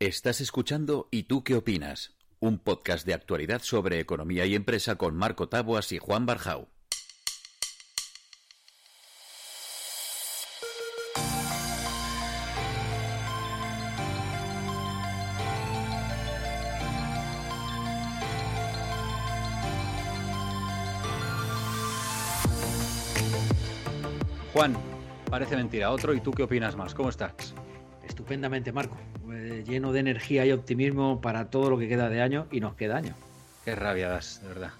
Estás escuchando ¿Y tú qué opinas? Un podcast de actualidad sobre economía y empresa con Marco Taboas y Juan Barjau. Juan, parece mentira. Otro, ¿y tú qué opinas más? ¿Cómo estás? Estupendamente, Marco. Eh, lleno de energía y optimismo para todo lo que queda de año y nos queda año. Qué rabia das, de verdad.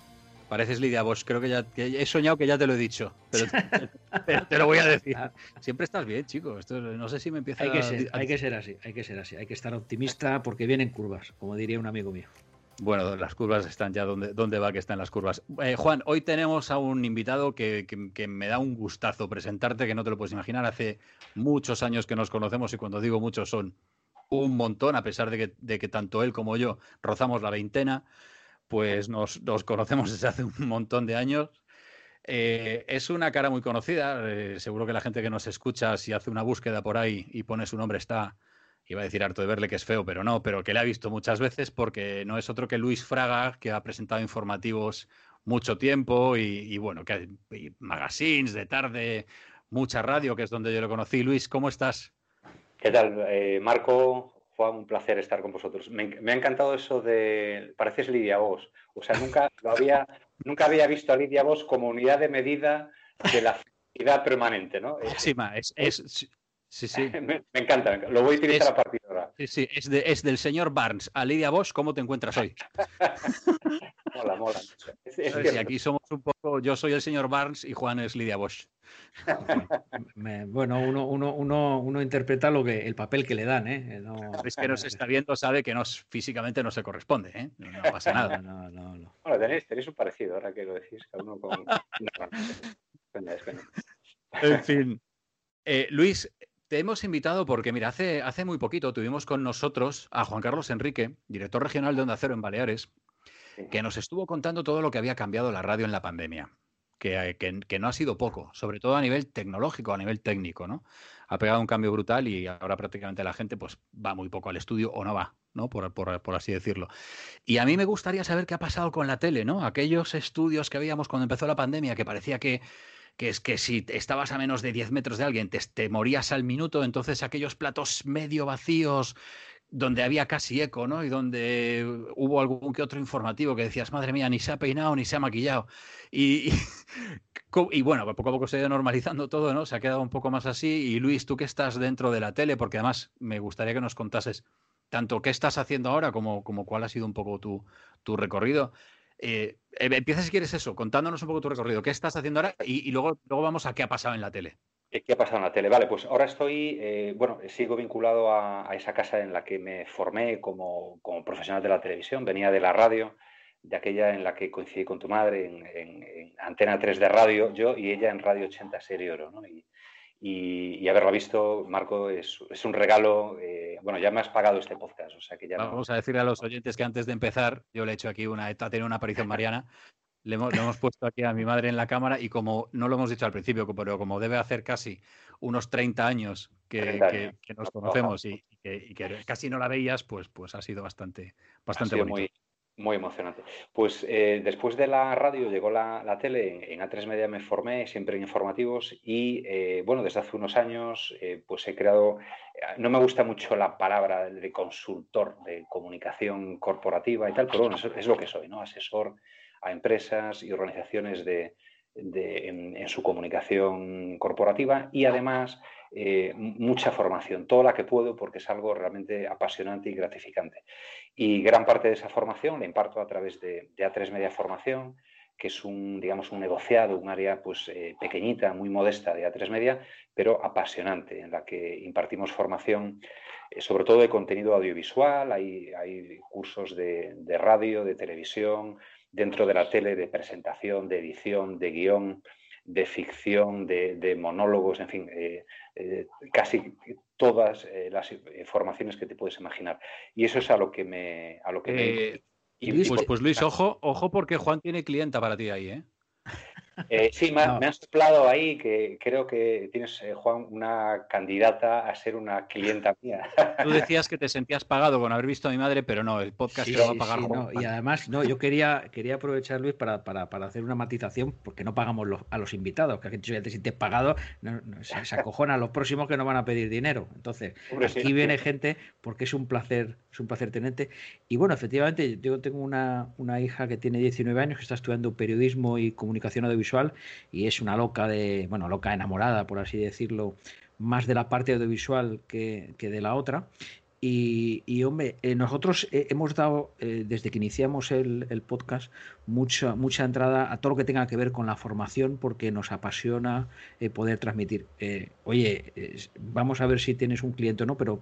Pareces Lidia Bosch, creo que ya he soñado que ya te lo he dicho, pero, te lo voy a decir. Siempre estás bien, chico. Esto, no sé si me empieza hay que ser, Hay que ser así, hay que ser así. Hay que estar optimista porque vienen curvas, como diría un amigo mío. Bueno, las curvas están ya donde, donde va que están las curvas. Eh, Juan, hoy tenemos a un invitado que, me da un gustazo presentarte, que no te lo puedes imaginar. Hace muchos años que nos conocemos y cuando digo muchos son un montón, a pesar de que, de que tanto él como yo rozamos la veintena, pues nos, conocemos desde hace un montón de años. Eh, es una cara muy conocida, eh, seguro que la gente que nos escucha, si hace una búsqueda por ahí y pone su nombre, está, iba a decir harto de verle que es feo, pero no, pero que le ha visto muchas veces porque no es otro que Luis Fraga, que ha presentado informativos mucho tiempo y, bueno, que magazines de tarde, mucha radio, que es donde yo lo conocí. Luis, ¿cómo estás? ¿Qué tal, eh, Marco? Fue un placer estar con vosotros. Me, ha encantado eso de. Pareces Lidia Vos. O sea, nunca lo había, nunca había visto a Lidia Vos como unidad de medida de la felicidad permanente, ¿no? Sí, es, es, Sí, sí. me, encanta, lo voy a utilizar a partir de ahora. Sí, sí, es, es del señor Barnes. A Lidia Bosch, ¿cómo te encuentras hoy? mola, mola. Sí, aquí somos un poco, yo soy el señor Barnes y Juan es Lidia Bosch. bueno, uno, uno, uno, uno, interpreta lo que, el papel que le dan, ¿eh? es que nos está viendo, sabe que nos, físicamente no se corresponde, ¿eh? No, pasa nada. No, no, no. Bueno, tenéis, tenéis un parecido, ahora que lo decís, cada uno con... en fin. Eh, Luis, te hemos invitado porque, mira, hace, hace muy poquito tuvimos con nosotros a Juan Carlos Enrique, director regional de Onda Cero en Baleares, que nos estuvo contando todo lo que había cambiado la radio en la pandemia. Que, que, no ha sido poco, sobre todo a nivel tecnológico, a nivel técnico, ¿no? Ha pegado un cambio brutal y ahora prácticamente la gente pues va muy poco al estudio o no va, ¿no? Por, por, por, así decirlo. Y a mí me gustaría saber qué ha pasado con la tele, ¿no? Aquellos estudios que veíamos cuando empezó la pandemia que parecía que que es que si estabas a menos de 10 metros de alguien te, morías al minuto, entonces aquellos platos medio vacíos donde había casi eco, ¿no? Y donde hubo algún que otro informativo que decías, madre mía, ni se ha peinado ni se ha maquillado. Y, bueno, poco a poco se ha ido normalizando todo, ¿no? Se ha quedado un poco más así. Y Luis, tú que estás dentro de la tele, porque además me gustaría que nos contases tanto qué estás haciendo ahora como, como cuál ha sido un poco tu, tu recorrido. Eh, eh, empieza si quieres eso, contándonos un poco tu recorrido. ¿Qué estás haciendo ahora? Y, luego, luego vamos a qué ha pasado en la tele. ¿Qué ha pasado en la tele? Vale, pues ahora estoy, eh, bueno, sigo vinculado a, esa casa en la que me formé como, profesional de la televisión. Venía de la radio, de aquella en la que coincidí con tu madre en, Antena 3 de radio, yo y ella en Radio 80 Serie Oro, ¿no? Y, y, haberla visto, Marco, es, un regalo. Eh, bueno, ya me has pagado este podcast, o sea que ya Vamos a decirle a los oyentes que antes de empezar, yo le he hecho aquí una, ha tenido una aparición mariana. Le hemos, hemos, puesto aquí a mi madre en la cámara y como no lo hemos dicho al principio, pero como debe hacer casi unos 30 años que, nos conocemos y, que, casi no la veías, pues, pues ha sido bastante, bastante bonito. Muy emocionante. Pues eh, después de la radio llegó la, tele, en, A3 Media me formé siempre en informativos y eh, bueno, desde hace unos años eh, pues he creado, no me gusta mucho la palabra de consultor de comunicación corporativa y tal, pero bueno, es, lo que soy, ¿no? Asesor a empresas y organizaciones de, en, su comunicación corporativa y además mucha formación, toda la que puedo porque es algo realmente apasionante y gratificante. Y gran parte de esa formación la imparto a través de, A3 Media Formación, que es un, digamos, un negociado, un área pues, eh, pequeñita, muy modesta de A3 Media, pero apasionante, en la que impartimos formación eh, sobre todo de contenido audiovisual, hay, hay cursos de, de radio, de televisión, dentro de la tele, de presentación, de edición, de guion, de ficción, de, monólogos, en fin, eh, eh, casi todas eh, las formaciones que te puedes imaginar. Y eso es a lo que me... A lo que y Luis, pues, pues, Luis, ojo, ojo porque Juan tiene clienta para ti ahí, ¿eh? Eh, sí, me, han soplado ahí que creo que tienes, eh, Juan, una candidata a ser una clienta mía. Tú decías que te sentías pagado con haber visto a mi madre, pero no, el podcast lo va a pagar. no, y además, no, yo quería, quería aprovechar, Luis, para, para, para hacer una matización, porque no pagamos a los invitados, que ya te sientes pagado, se, se, a los próximos que no van a pedir dinero. Entonces, aquí viene gente porque es un placer, es un placer tenerte. Y bueno, efectivamente, yo tengo una, una hija que tiene 19 años que está estudiando periodismo y comunicación audiovisual y es una loca de, bueno, loca enamorada, por así decirlo, más de la parte audiovisual que, que de la otra. Y, hombre, eh, nosotros eh, hemos dado, eh, desde que iniciamos el, podcast, mucha, mucha entrada a todo lo que tenga que ver con la formación porque nos apasiona poder transmitir. oye, vamos a ver si tienes un cliente o no, pero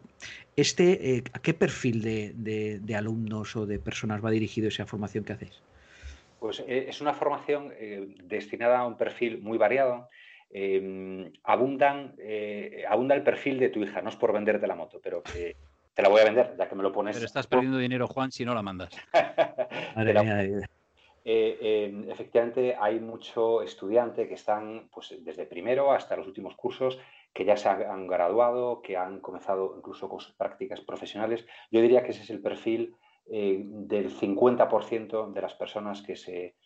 este, ¿a qué perfil de, de, alumnos o de personas va dirigido esa formación que hacéis? Pues es una formación destinada a un perfil muy variado. abundan, abunda el perfil de tu hija, no es por venderte la moto, pero que te la voy a vender, ya que me lo pones. Pero estás perdiendo dinero, Juan, si no la mandas. Eh, eh, efectivamente, hay mucho estudiante que están pues, desde primero hasta los últimos cursos, que ya se han graduado, que han comenzado incluso con sus prácticas profesionales. Yo diría que ese es el perfil eh, del 50% de las personas que se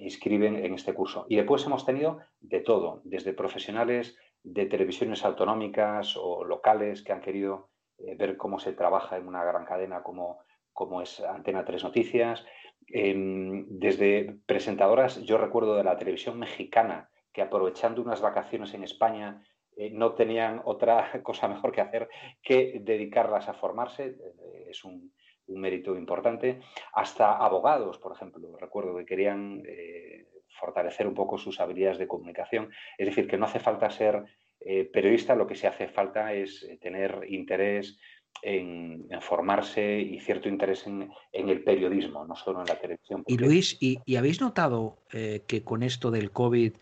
inscriben en este curso. Y después hemos tenido de todo, desde profesionales de televisiones autonómicas o locales que han querido eh, ver cómo se trabaja en una gran cadena como, como es Antena 3 Noticias. Em, desde presentadoras, yo recuerdo de la televisión mexicana, que aprovechando unas vacaciones en España eh, no tenían otra cosa mejor que hacer que dedicarlas a formarse. Eh, es un, mérito importante. Hasta abogados, por ejemplo. Recuerdo que querían fortalecer un poco sus habilidades de comunicación. Es decir, que no hace falta ser eh, periodista lo que se hace falta es eh, tener interés en, formarse y cierto interés en, el periodismo, no solo en la televisión. Y Luis, ¿y, habéis notado eh, que con esto del COVID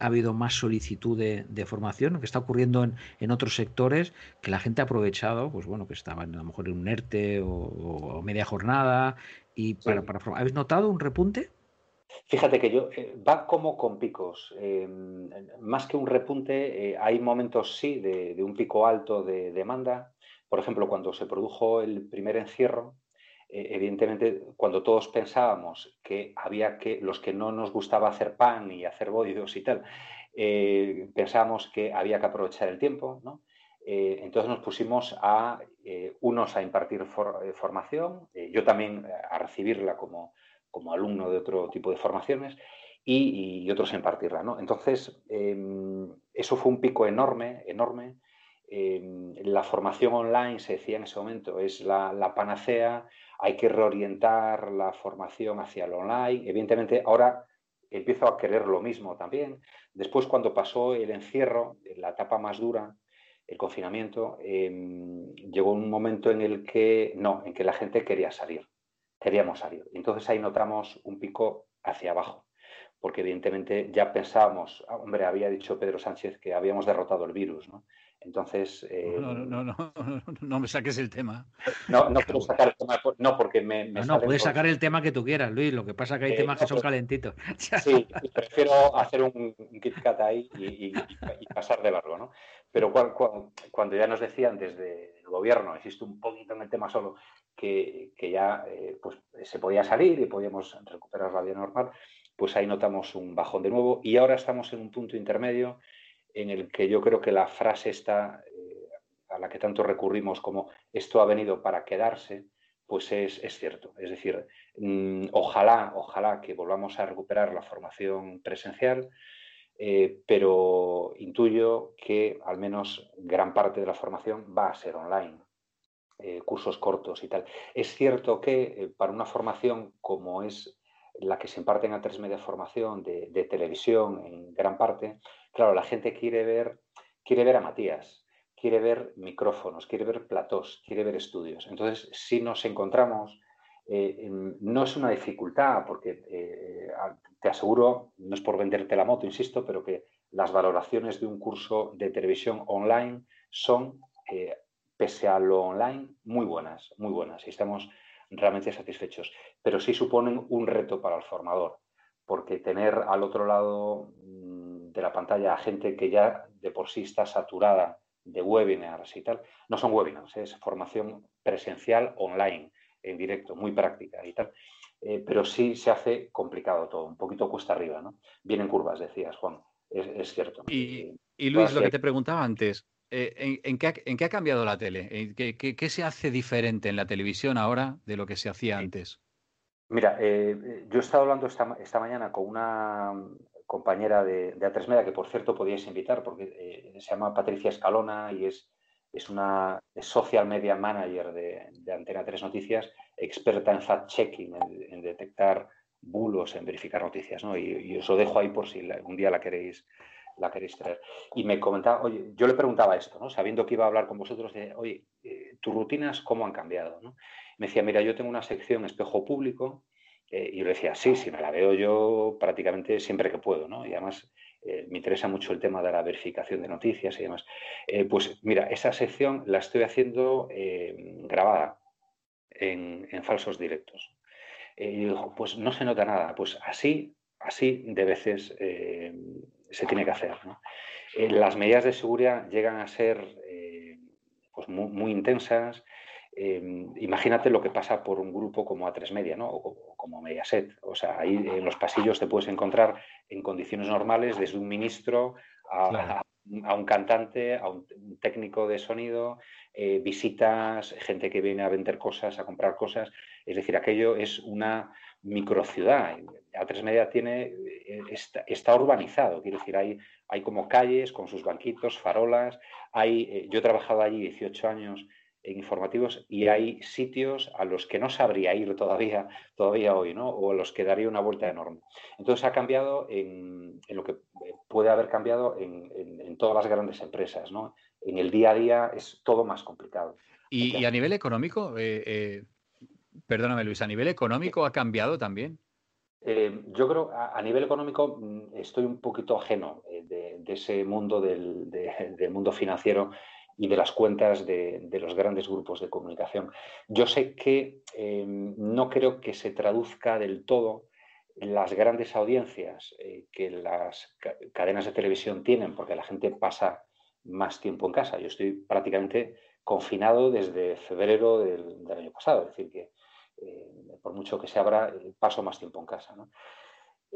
ha habido más solicitud de, formación, que está ocurriendo en, otros sectores, que la gente ha aprovechado, pues bueno, que estaban a lo mejor en un ERTE o, media jornada, y para, para ¿Habéis notado un repunte? Fíjate que yo, eh, va como con picos. Más que un repunte, eh, hay momentos sí de, un pico alto de demanda. Por ejemplo, cuando se produjo el primer encierro, eh, evidentemente, cuando todos pensábamos que había que, los que no nos gustaba hacer pan y hacer bollos y tal, pensábamos que había que aprovechar el tiempo, ¿no? entonces nos pusimos a unos a impartir formación, yo también a recibirla como, como alumno de otro tipo de formaciones y, otros en impartirla. Entonces, em, eso fue un pico enorme, enorme. La formación online, se decía en ese momento, es la, panacea, hay que reorientar la formación hacia el online. Evidentemente, ahora empiezo a querer lo mismo también. Después, cuando pasó el encierro, la etapa más dura, el confinamiento, em, llegó un momento en el que no, en que la gente quería salir queríamos salir. Entonces ahí notamos un pico hacia abajo, porque evidentemente ya pensábamos, ah, hombre, había dicho Pedro Sánchez que habíamos derrotado el virus, ¿no? Entonces... Eh, no, no, no, no, me saques el tema. No, no quiero sacar el tema, no, porque me... no, puedes sacar el tema que tú quieras, Luis, lo que pasa es que hay eh, temas que son calentitos. Sí, prefiero hacer un, un ahí y, pasar de largo, ¿no? Pero cuando ya nos decían desde el gobierno, existe un poquito en el tema solo, que, ya eh, pues, se podía salir y podíamos recuperar la vida normal, pues ahí notamos un bajón de nuevo y ahora estamos en un punto intermedio en el que yo creo que la frase está eh, a la que tanto recurrimos como esto ha venido para quedarse, pues es, cierto. Es decir, mm, ojalá, ojalá que volvamos a recuperar la formación presencial, eh, pero intuyo que al menos gran parte de la formación va a ser online. Eh, cursos cortos y tal. Es cierto que para una formación como es la que se imparte en A3 Media Formación de, televisión en gran parte, claro, la gente quiere ver, quiere ver a Matías, quiere ver micrófonos, quiere ver platós, quiere ver estudios. Entonces, si nos encontramos, eh, no es una dificultad, porque te aseguro, no es por venderte la moto, insisto, pero que las valoraciones de un curso de televisión online son pese a lo online, muy buenas, muy buenas y estamos realmente satisfechos. Pero sí suponen un reto para el formador, porque tener al otro lado mm, de la pantalla a gente que ya de por sí está saturada de webinars y tal, no son webinars, es formación presencial online, en directo, muy práctica y tal. Eh, pero sí se hace complicado todo, un poquito cuesta arriba, ¿no? Vienen curvas, decías, Juan, es, cierto. Y, Luis, lo que te preguntaba antes, eh, ¿en, qué ha, cambiado la tele? ¿Qué, se hace diferente en la televisión ahora de lo que se hacía antes? Mira, eh, yo he estado hablando esta, mañana con una compañera de, de A3 Media, que por cierto podíais invitar, porque se llama Patricia Escalona y es es una social media manager de, Antena 3 Noticias, experta en fact-checking, en, detectar bulos, en verificar noticias, ¿no? Y, os lo dejo ahí por si un día la queréis, la queréis traer. Y me comentaba, oye, yo le preguntaba esto, ¿no? Sabiendo que iba a hablar con vosotros, de, oye, eh, ¿tus rutinas cómo han cambiado? Me decía, mira, yo tengo una sección espejo público, eh, y yo le decía, sí, sí, me la veo yo prácticamente siempre que puedo, ¿no? Y además eh, me interesa mucho el tema de la verificación de noticias y demás. Pues mira, esa sección la estoy haciendo grabada en, falsos directos. y dijo, pues no se nota nada. Pues así, así de veces se tiene que hacer. las medidas de seguridad llegan a ser pues muy, intensas. imagínate lo que pasa por un grupo como A3 Media, ¿no? O, como Mediaset. O sea, ahí en los pasillos te puedes encontrar en condiciones normales, desde un ministro a, un cantante, a un, técnico de sonido, eh, visitas, gente que viene a vender cosas, a comprar cosas. Es decir, aquello es una microciudad. A3 Media tiene, eh, está, urbanizado, quiero decir, hay, hay como calles con sus banquitos, farolas. Hay, eh, yo he trabajado allí 18 años en informativos y hay sitios a los que no sabría ir todavía, todavía hoy, ¿no? O a los que daría una vuelta enorme. Entonces ha cambiado en, lo que puede haber cambiado en, todas las grandes empresas, ¿no? En el día a día es todo más complicado. Y, a nivel económico, eh, eh, perdóname Luis, ¿a nivel económico ha cambiado también? Eh, yo creo, a, nivel económico, mm, estoy un poquito ajeno de, ese mundo del, del mundo financiero y de las cuentas de, los grandes grupos de comunicación. Yo sé que em, no creo que se traduzca del todo las grandes audiencias eh, que las cadenas de televisión tienen, porque la gente pasa más tiempo en casa. Yo estoy prácticamente confinado desde febrero del, año pasado, es decir, que eh, por mucho que se abra, eh, paso más tiempo en casa. ¿no?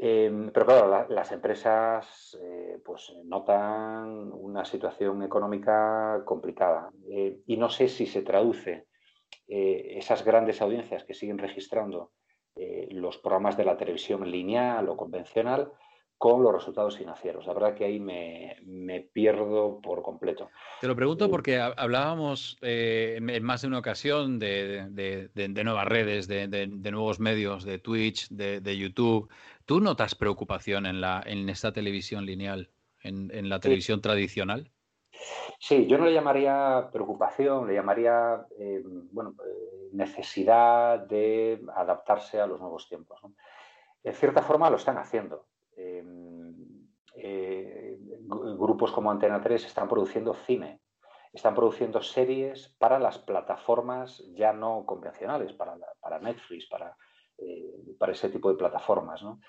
Em, pero claro, las empresas eh, pues notan una situación económica complicada eh, y no sé si se traduce eh, esas grandes audiencias que siguen registrando los programas de la televisión lineal o convencional con los resultados financieros. La verdad que ahí me, pierdo por completo. Te lo pregunto porque hablábamos en más de una ocasión de, nuevas redes, de, nuevos medios, de Twitch, de, YouTube, ¿Tú notas preocupación en, la, en esta televisión lineal, en, la televisión tradicional? Sí, yo no le llamaría preocupación, le llamaría eh, bueno, eh, necesidad de adaptarse a los nuevos tiempos. En cierta forma lo están haciendo. Eh, grupos como Antena 3 están produciendo cine, están produciendo series para las plataformas ya no convencionales, para, Netflix, para, eh, para ese tipo de plataformas. No,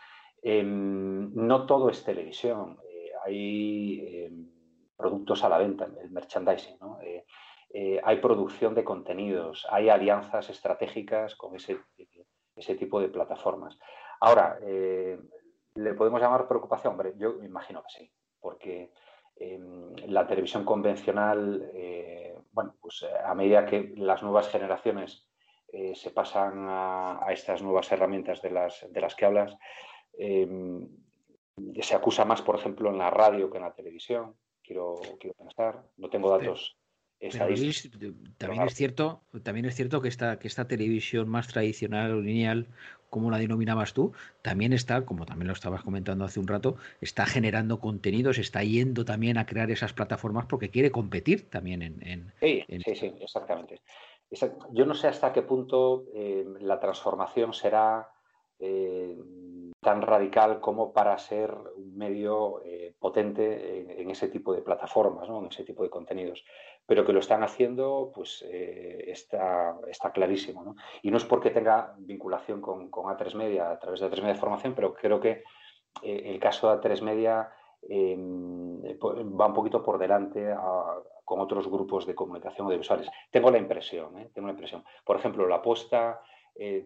em, todo es televisión, eh, hay em, productos a la venta, el merchandising, hay producción de contenidos, hay alianzas estratégicas con ese tipo de plataformas. Ahora, ¿le podemos llamar preocupación? Hombre, yo me imagino que sí, porque em, la televisión convencional, bueno, pues a medida que las nuevas generaciones eh, se pasan a, estas nuevas herramientas de las, de las que hablas. Em, se acusa más, por ejemplo, en la radio que en la televisión, quiero, quiero pensar. No tengo datos. También es cierto, también es cierto que esta, que esta televisión más tradicional o lineal, como la denominabas tú, también está, como también lo estabas comentando hace un rato, está generando contenidos, está yendo también a crear esas plataformas porque quiere competir también en. sí, sí, sí, exactamente yo no sé hasta qué punto eh, la transformación será eh, tan radical como para ser un medio eh, potente en, ese tipo de plataformas, en ese tipo de contenidos. Pero que lo están haciendo, pues eh, está, está clarísimo. ¿no? Y no es porque tenga vinculación con, A3 Media a través de A3 Media Formación, pero creo que eh, el caso de A3 Media em, va un poquito por delante con otros grupos de comunicación audiovisuales. Tengo la impresión, ¿eh? tengo la impresión. Por ejemplo, la apuesta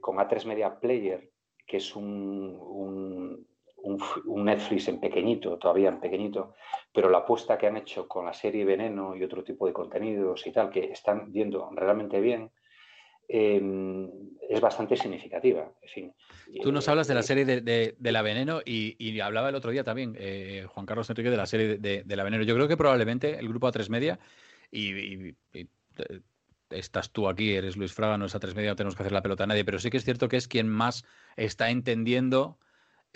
con A3 Media Player, que es un, Netflix en pequeñito, todavía en pequeñito, pero la apuesta que han hecho con la serie Veneno y otro tipo de contenidos y tal, que están viendo realmente bien, em, es bastante significativa. Tú nos hablas de la eh, serie de, La Veneno y, hablaba el otro día también eh, Juan Carlos Enrique de la serie de, La Veneno. Yo creo que probablemente el grupo A3 Media y, eh, estás tú aquí, eres Luis Fraga, no es A3 Media, no tenemos que hacer la pelota a nadie, pero sí que es cierto que es quien más está entendiendo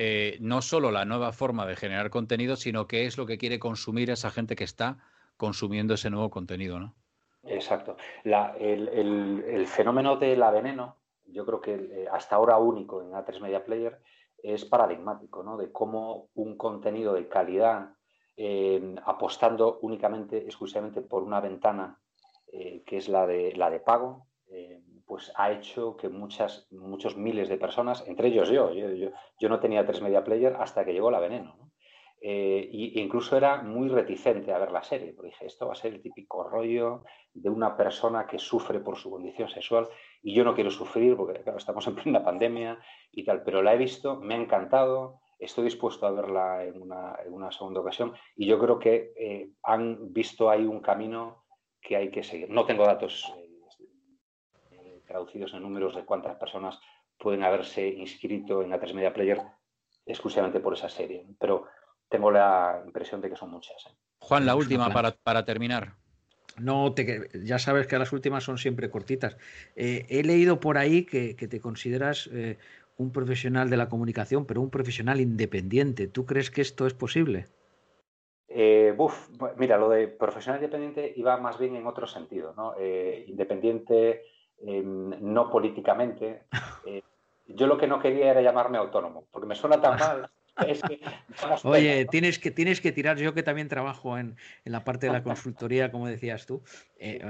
eh, no solo la nueva forma de generar contenido, sino qué es lo que quiere consumir esa gente que está consumiendo ese nuevo contenido, ¿no? Exacto. el, fenómeno de la veneno, yo creo que eh, hasta ahora único en A3 Media Player, es paradigmático, ¿no? De cómo un contenido de calidad, eh, apostando únicamente, exclusivamente por una ventana que es la de, la de pago, pues ha hecho que muchas, muchos miles de personas, entre ellos yo, yo, no tenía tres media player hasta que llegó la veneno. ¿no? Eh, y, incluso era muy reticente a ver la serie, porque dije, esto va a ser el típico rollo de una persona que sufre por su condición sexual y yo no quiero sufrir porque estamos en plena pandemia y tal, pero la he visto, me ha encantado, estoy dispuesto a verla en una, segunda ocasión y yo creo que eh, han visto ahí un camino que hay que seguir. No tengo datos eh, traducidos en números de cuántas personas pueden haberse inscrito en A3 Media Player exclusivamente por esa serie. Pero tengo la impresión de que son muchas. ¿eh? Juan, la última para, terminar. No, te, ya sabes que las últimas son siempre cortitas. Eh, he leído por ahí que, te consideras eh, un profesional de la comunicación, pero un profesional independiente. ¿Tú crees que esto es posible? mira, lo de profesional independiente iba más bien en otro sentido, ¿no? independiente Em, no políticamente. Eh, yo lo que no quería era llamarme autónomo, porque me suena tan mal. Oye, tienes que, tienes que tirar, yo que también trabajo en, la parte de la consultoría, como decías tú, eh,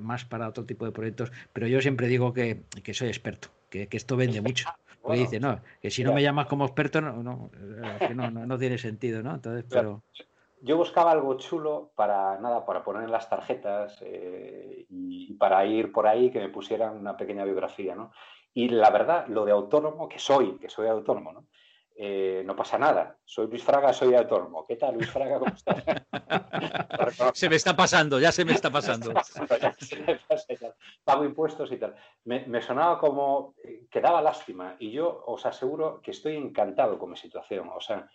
más para otro tipo de proyectos, pero yo siempre digo que, soy experto, que, esto vende mucho. dice, no, que si no me llamas como experto, no, no, no, no, tiene sentido, ¿no? Entonces, pero yo buscaba algo chulo para nada, para poner en las tarjetas eh, y para ir por ahí que me pusieran una pequeña biografía, ¿no? Y la verdad, lo de autónomo, que soy, que soy autónomo, ¿no? Eh, no pasa nada. Soy Luis Fraga, soy autónomo. ¿Qué tal, Luis Fraga? ¿Cómo estás? se me está pasando, ya se me está pasando. Pago impuestos y tal. Me, sonaba como eh, que daba lástima y yo os aseguro que estoy encantado con mi situación. O sea,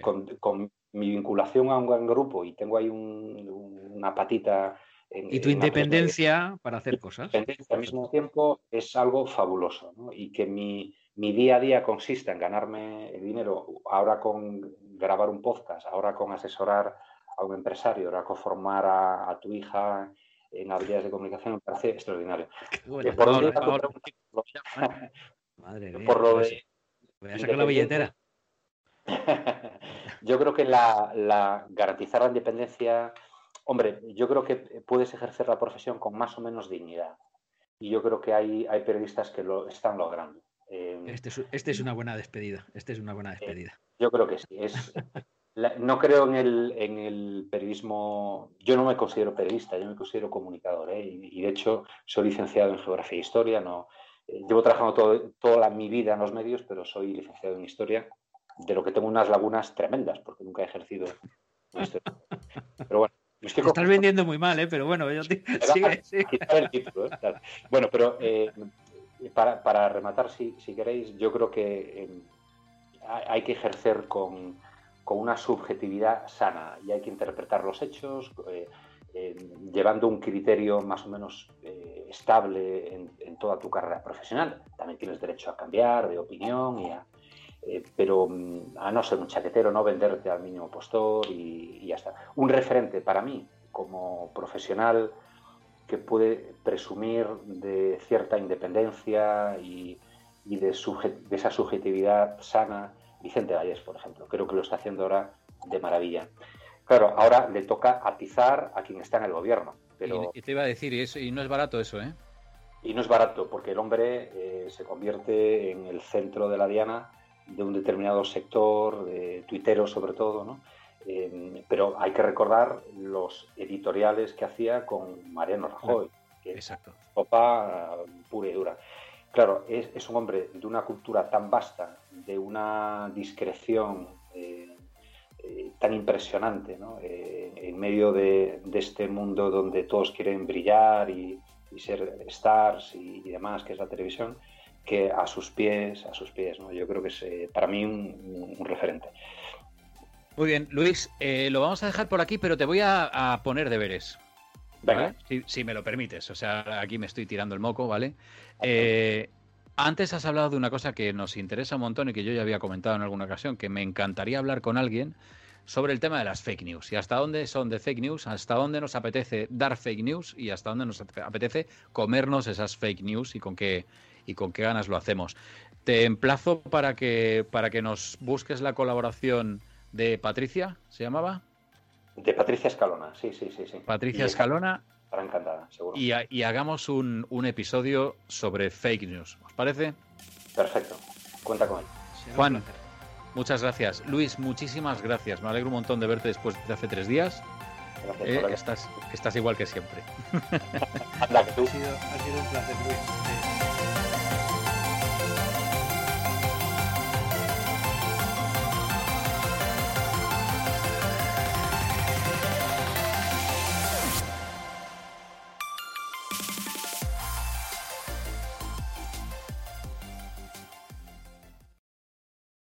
con, mi vinculación a un gran grupo y tengo ahí una patita. En, y tu independencia para hacer cosas. Al mismo tiempo es algo fabuloso y que mi, día a día consiste en ganarme el dinero, ahora con grabar un podcast, ahora con asesorar a un empresario, ahora con formar a, tu hija en habilidades de comunicación, me parece extraordinario. Madre mía. Por lo de, Voy a sacar la billetera. yo creo que la, garantizar la independencia, hombre, yo creo que puedes ejercer la profesión con más o menos dignidad. Y yo creo que hay, hay periodistas que lo están logrando. Eh, este, es, este, es, una buena despedida. Este es una buena despedida. yo creo que sí. Es, no creo en el, en el, periodismo. Yo no me considero periodista, yo me considero comunicador. ¿eh? Y, de hecho, soy licenciado en geografía e historia. No, eh, llevo trabajando toda mi vida en los medios, pero soy licenciado en historia de lo que tengo unas lagunas tremendas, porque nunca he ejercido. Pero bueno. estás vendiendo muy mal, ¿eh? pero bueno, yo te... ¿eh? Bueno, pero eh, para, rematar, si, queréis, yo creo que eh, hay que ejercer con, una subjetividad sana y hay que interpretar los hechos llevando un criterio más o menos estable en, en, toda tu carrera profesional. También tienes derecho a cambiar de opinión y a, eh, pero mm, a no ser un chaquetero, no venderte al mínimo postor y, ya está. Un referente para mí como profesional que puede presumir de cierta independencia y, de, esa subjetividad sana, Vicente Valles, por ejemplo. Creo que lo está haciendo ahora de maravilla. Claro, ahora le toca atizar a quien está en el gobierno, Pero... Y, te iba a decir, y, eso, y no es barato eso, ¿eh? Y no es barato, porque el hombre eh, se convierte en el centro de la diana de un determinado sector, de tuiteros sobre todo, ¿no? Eh, pero hay que recordar los editoriales que hacía con Mariano Rajoy, que Exacto. es copa pura y dura. Claro, es, es, un hombre de una cultura tan vasta, de una discreción eh, eh, tan impresionante, ¿no? eh, en medio de, de, este mundo donde todos quieren brillar y, y ser stars y, y, demás, que es la televisión, que a sus pies, a sus pies, ¿no? Yo creo que es eh, para mí un, un, referente. Muy bien, Luis, eh, lo vamos a dejar por aquí, pero te voy a, a poner deberes. Venga. ¿vale? Si, si, me lo permites, o sea, aquí me estoy tirando el moco, ¿vale? Eh, antes has hablado de una cosa que nos interesa un montón y que yo ya había comentado en alguna ocasión, que me encantaría hablar con alguien sobre el tema de las fake news y hasta dónde son de fake news, hasta dónde nos apetece dar fake news y hasta dónde nos apetece comernos esas fake news y con qué y con qué ganas lo hacemos. Te emplazo para que para que nos busques la colaboración de Patricia, ¿se llamaba? De Patricia Escalona, sí, sí, sí. sí. Patricia y Escalona. Estará encantada, seguro. Y, y hagamos un, un, episodio sobre fake news. ¿Os parece? Perfecto. Cuenta con él. Juan, muchas gracias. Luis, muchísimas gracias. Me alegro un montón de verte después de hace tres días. Gracias, eh, estás, estás igual que siempre. Anda, que tú. Ha sido, ha sido un placer, Luis.